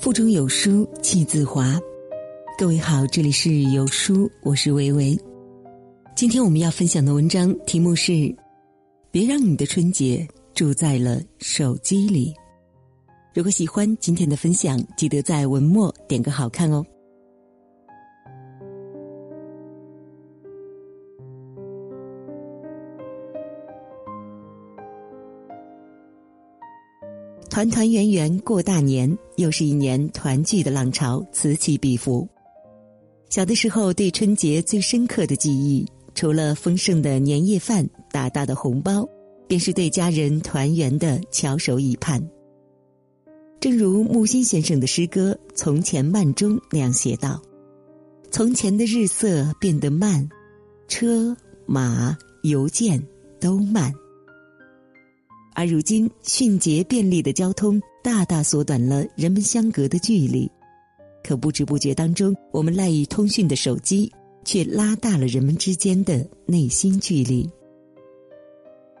腹中有书气自华。各位好，这里是有书，我是维维。今天我们要分享的文章题目是：别让你的春节住在了手机里。如果喜欢今天的分享，记得在文末点个好看哦。团团圆圆过大年，又是一年团聚的浪潮此起彼伏。小的时候，对春节最深刻的记忆，除了丰盛的年夜饭、大大的红包，便是对家人团圆的翘首以盼。正如木心先生的诗歌《从前慢》中那样写道：“从前的日色变得慢，车马邮件都慢。”而如今，迅捷便利的交通大大缩短了人们相隔的距离，可不知不觉当中，我们赖以通讯的手机却拉大了人们之间的内心距离。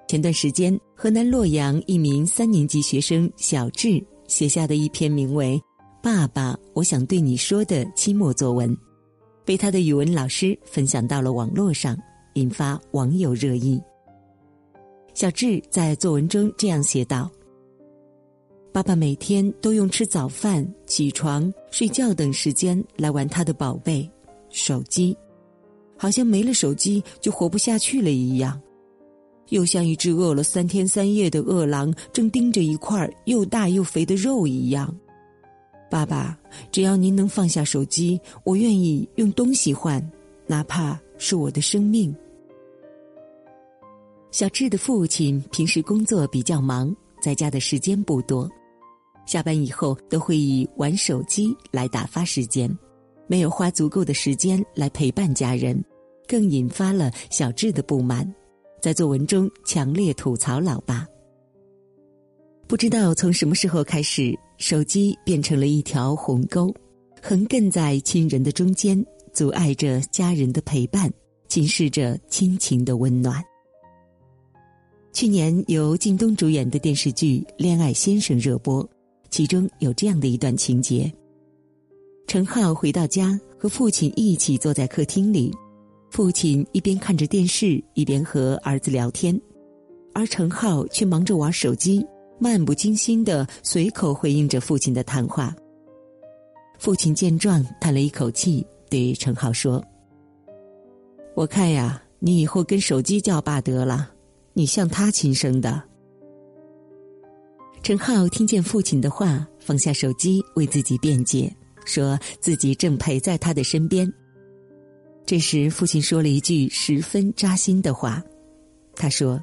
前段时间，河南洛阳一名三年级学生小智写下的一篇名为《爸爸，我想对你说》的期末作文，被他的语文老师分享到了网络上，引发网友热议。小智在作文中这样写道：“爸爸每天都用吃早饭、起床、睡觉等时间来玩他的宝贝手机，好像没了手机就活不下去了一样，又像一只饿了三天三夜的饿狼正盯着一块又大又肥的肉一样。爸爸，只要您能放下手机，我愿意用东西换，哪怕是我的生命。”小智的父亲平时工作比较忙，在家的时间不多，下班以后都会以玩手机来打发时间，没有花足够的时间来陪伴家人，更引发了小智的不满，在作文中强烈吐槽老爸。不知道从什么时候开始，手机变成了一条鸿沟，横亘在亲人的中间，阻碍着家人的陪伴，侵蚀着亲情的温暖。去年由靳东主演的电视剧《恋爱先生》热播，其中有这样的一段情节：陈浩回到家，和父亲一起坐在客厅里，父亲一边看着电视，一边和儿子聊天，而陈浩却忙着玩手机，漫不经心的随口回应着父亲的谈话。父亲见状，叹了一口气，对陈浩说：“我看呀，你以后跟手机叫爸得了。”你像他亲生的。陈浩听见父亲的话，放下手机，为自己辩解，说自己正陪在他的身边。这时，父亲说了一句十分扎心的话，他说：“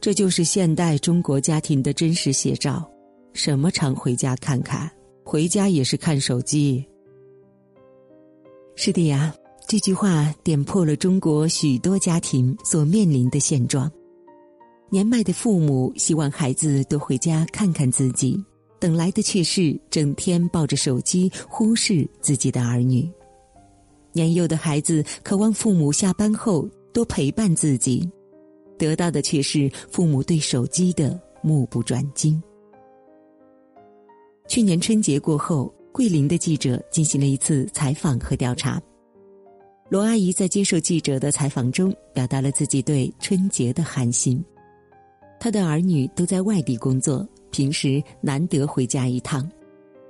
这就是现代中国家庭的真实写照，什么常回家看看，回家也是看手机。”是的呀。这句话点破了中国许多家庭所面临的现状：年迈的父母希望孩子多回家看看自己，等来的却是整天抱着手机忽视自己的儿女；年幼的孩子渴望父母下班后多陪伴自己，得到的却是父母对手机的目不转睛。去年春节过后，桂林的记者进行了一次采访和调查。罗阿姨在接受记者的采访中，表达了自己对春节的寒心。她的儿女都在外地工作，平时难得回家一趟，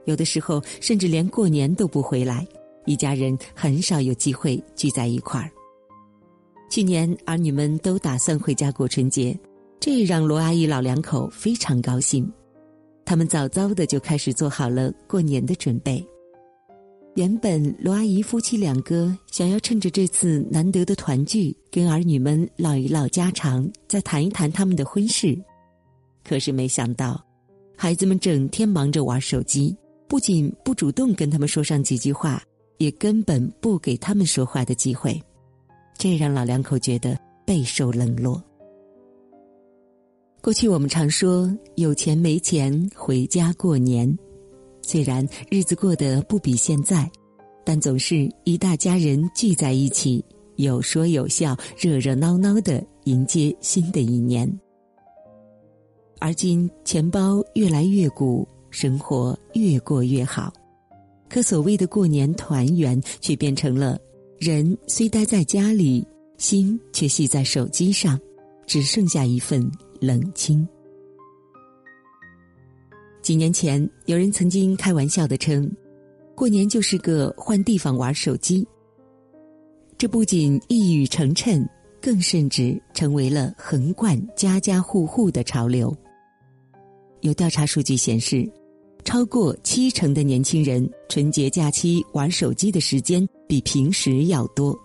有的时候甚至连过年都不回来，一家人很少有机会聚在一块儿。去年儿女们都打算回家过春节，这让罗阿姨老两口非常高兴，他们早早的就开始做好了过年的准备。原本罗阿姨夫妻两个想要趁着这次难得的团聚，跟儿女们唠一唠家常，再谈一谈他们的婚事。可是没想到，孩子们整天忙着玩手机，不仅不主动跟他们说上几句话，也根本不给他们说话的机会，这让老两口觉得备受冷落。过去我们常说有钱没钱回家过年。虽然日子过得不比现在，但总是一大家人聚在一起，有说有笑，热热闹闹的迎接新的一年。而今钱包越来越鼓，生活越过越好。可所谓的过年团圆，却变成了人虽待在家里，心却系在手机上，只剩下一份冷清。几年前，有人曾经开玩笑的称，过年就是个换地方玩手机。这不仅一语成谶，更甚至成为了横贯家家户户的潮流。有调查数据显示。超过七成的年轻人春节假期玩手机的时间比平时要多。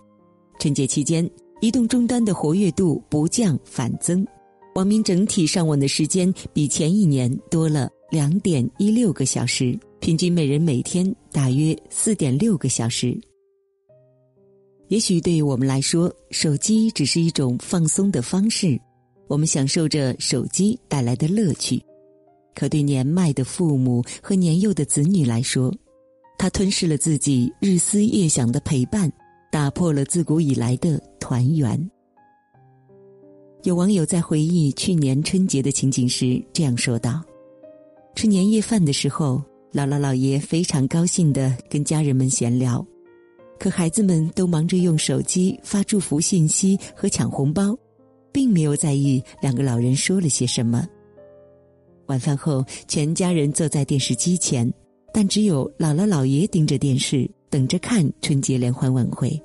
春节期间，移动终端的活跃度不降反增，网民整体上网的时间比前一年多了两点一六个小时，平均每人每天大约四点六个小时。也许对于我们来说，手机只是一种放松的方式，我们享受着手机带来的乐趣。可对年迈的父母和年幼的子女来说，他吞噬了自己日思夜想的陪伴，打破了自古以来的团圆。有网友在回忆去年春节的情景时这样说道：“吃年夜饭的时候，姥姥姥爷非常高兴的跟家人们闲聊，可孩子们都忙着用手机发祝福信息和抢红包，并没有在意两个老人说了些什么。”晚饭后，全家人坐在电视机前，但只有姥姥姥爷盯着电视，等着看春节联欢晚会。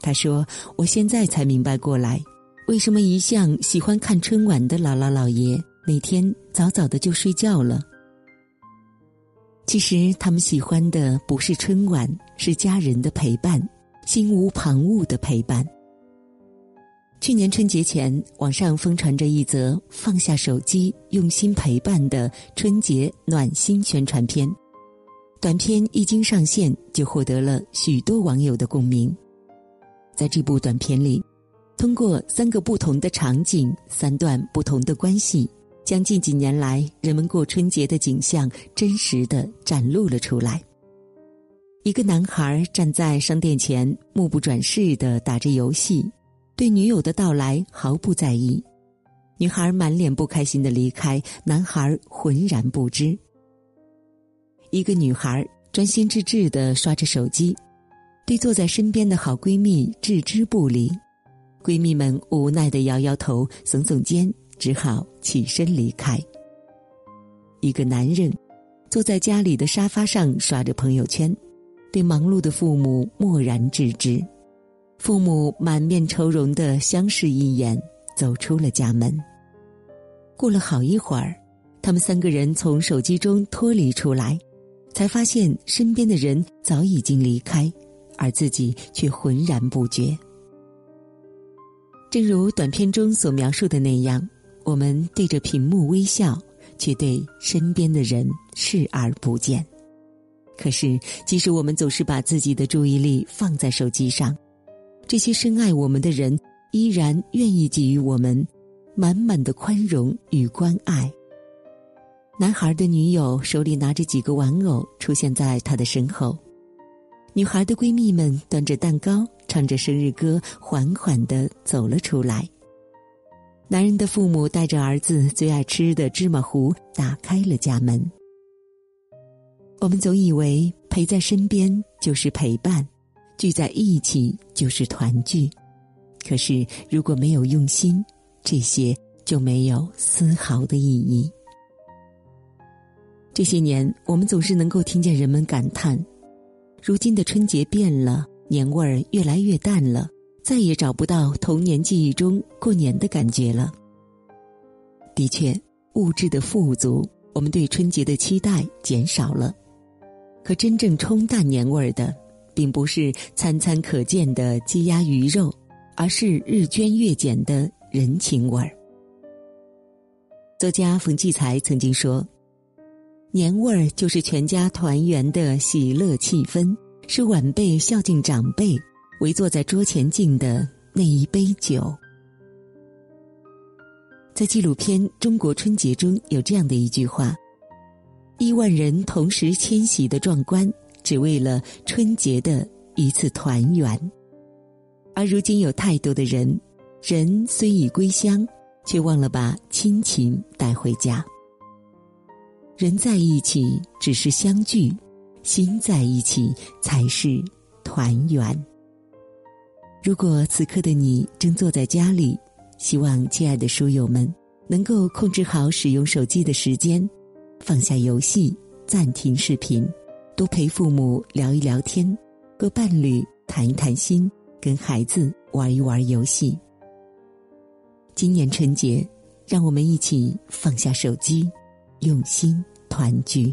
他说：“我现在才明白过来，为什么一向喜欢看春晚的姥姥姥爷每天早早的就睡觉了。其实他们喜欢的不是春晚，是家人的陪伴，心无旁骛的陪伴。”去年春节前，网上疯传着一则放下手机、用心陪伴的春节暖心宣传片。短片一经上线，就获得了许多网友的共鸣。在这部短片里，通过三个不同的场景、三段不同的关系，将近几年来人们过春节的景象真实的展露了出来。一个男孩站在商店前，目不转视的打着游戏。对女友的到来毫不在意，女孩满脸不开心的离开，男孩浑然不知。一个女孩专心致志的刷着手机，对坐在身边的好闺蜜置之不理，闺蜜们无奈的摇摇头，耸耸肩，只好起身离开。一个男人坐在家里的沙发上刷着朋友圈，对忙碌的父母漠然置之。父母满面愁容的相视一眼，走出了家门。过了好一会儿，他们三个人从手机中脱离出来，才发现身边的人早已经离开，而自己却浑然不觉。正如短片中所描述的那样，我们对着屏幕微笑，却对身边的人视而不见。可是，即使我们总是把自己的注意力放在手机上。这些深爱我们的人，依然愿意给予我们满满的宽容与关爱。男孩的女友手里拿着几个玩偶出现在他的身后，女孩的闺蜜们端着蛋糕，唱着生日歌，缓缓的走了出来。男人的父母带着儿子最爱吃的芝麻糊，打开了家门。我们总以为陪在身边就是陪伴。聚在一起就是团聚，可是如果没有用心，这些就没有丝毫的意义。这些年，我们总是能够听见人们感叹：如今的春节变了，年味儿越来越淡了，再也找不到童年记忆中过年的感觉了。的确，物质的富足，我们对春节的期待减少了，可真正冲淡年味儿的。并不是餐餐可见的鸡鸭鱼肉，而是日捐月减的人情味儿。作家冯骥才曾经说：“年味儿就是全家团圆的喜乐气氛，是晚辈孝敬长辈，围坐在桌前敬的那一杯酒。”在纪录片《中国春节》中有这样的一句话：“亿万人同时迁徙的壮观。”只为了春节的一次团圆，而如今有太多的人，人虽已归乡，却忘了把亲情带回家。人在一起只是相聚，心在一起才是团圆。如果此刻的你正坐在家里，希望亲爱的书友们能够控制好使用手机的时间，放下游戏，暂停视频，多陪父母聊一聊天，和伴侣谈一谈心，跟孩子玩一玩游戏。今年春节，让我们一起放下手机，用心团聚。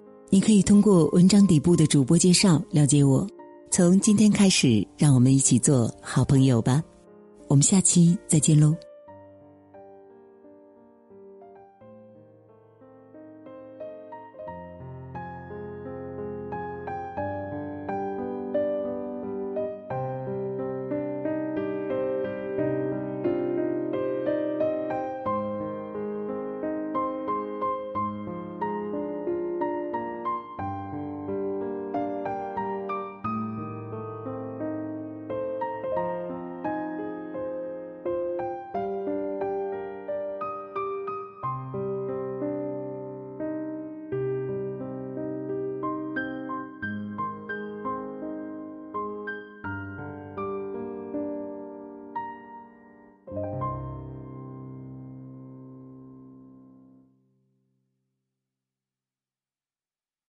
你可以通过文章底部的主播介绍了解我。从今天开始，让我们一起做好朋友吧。我们下期再见喽。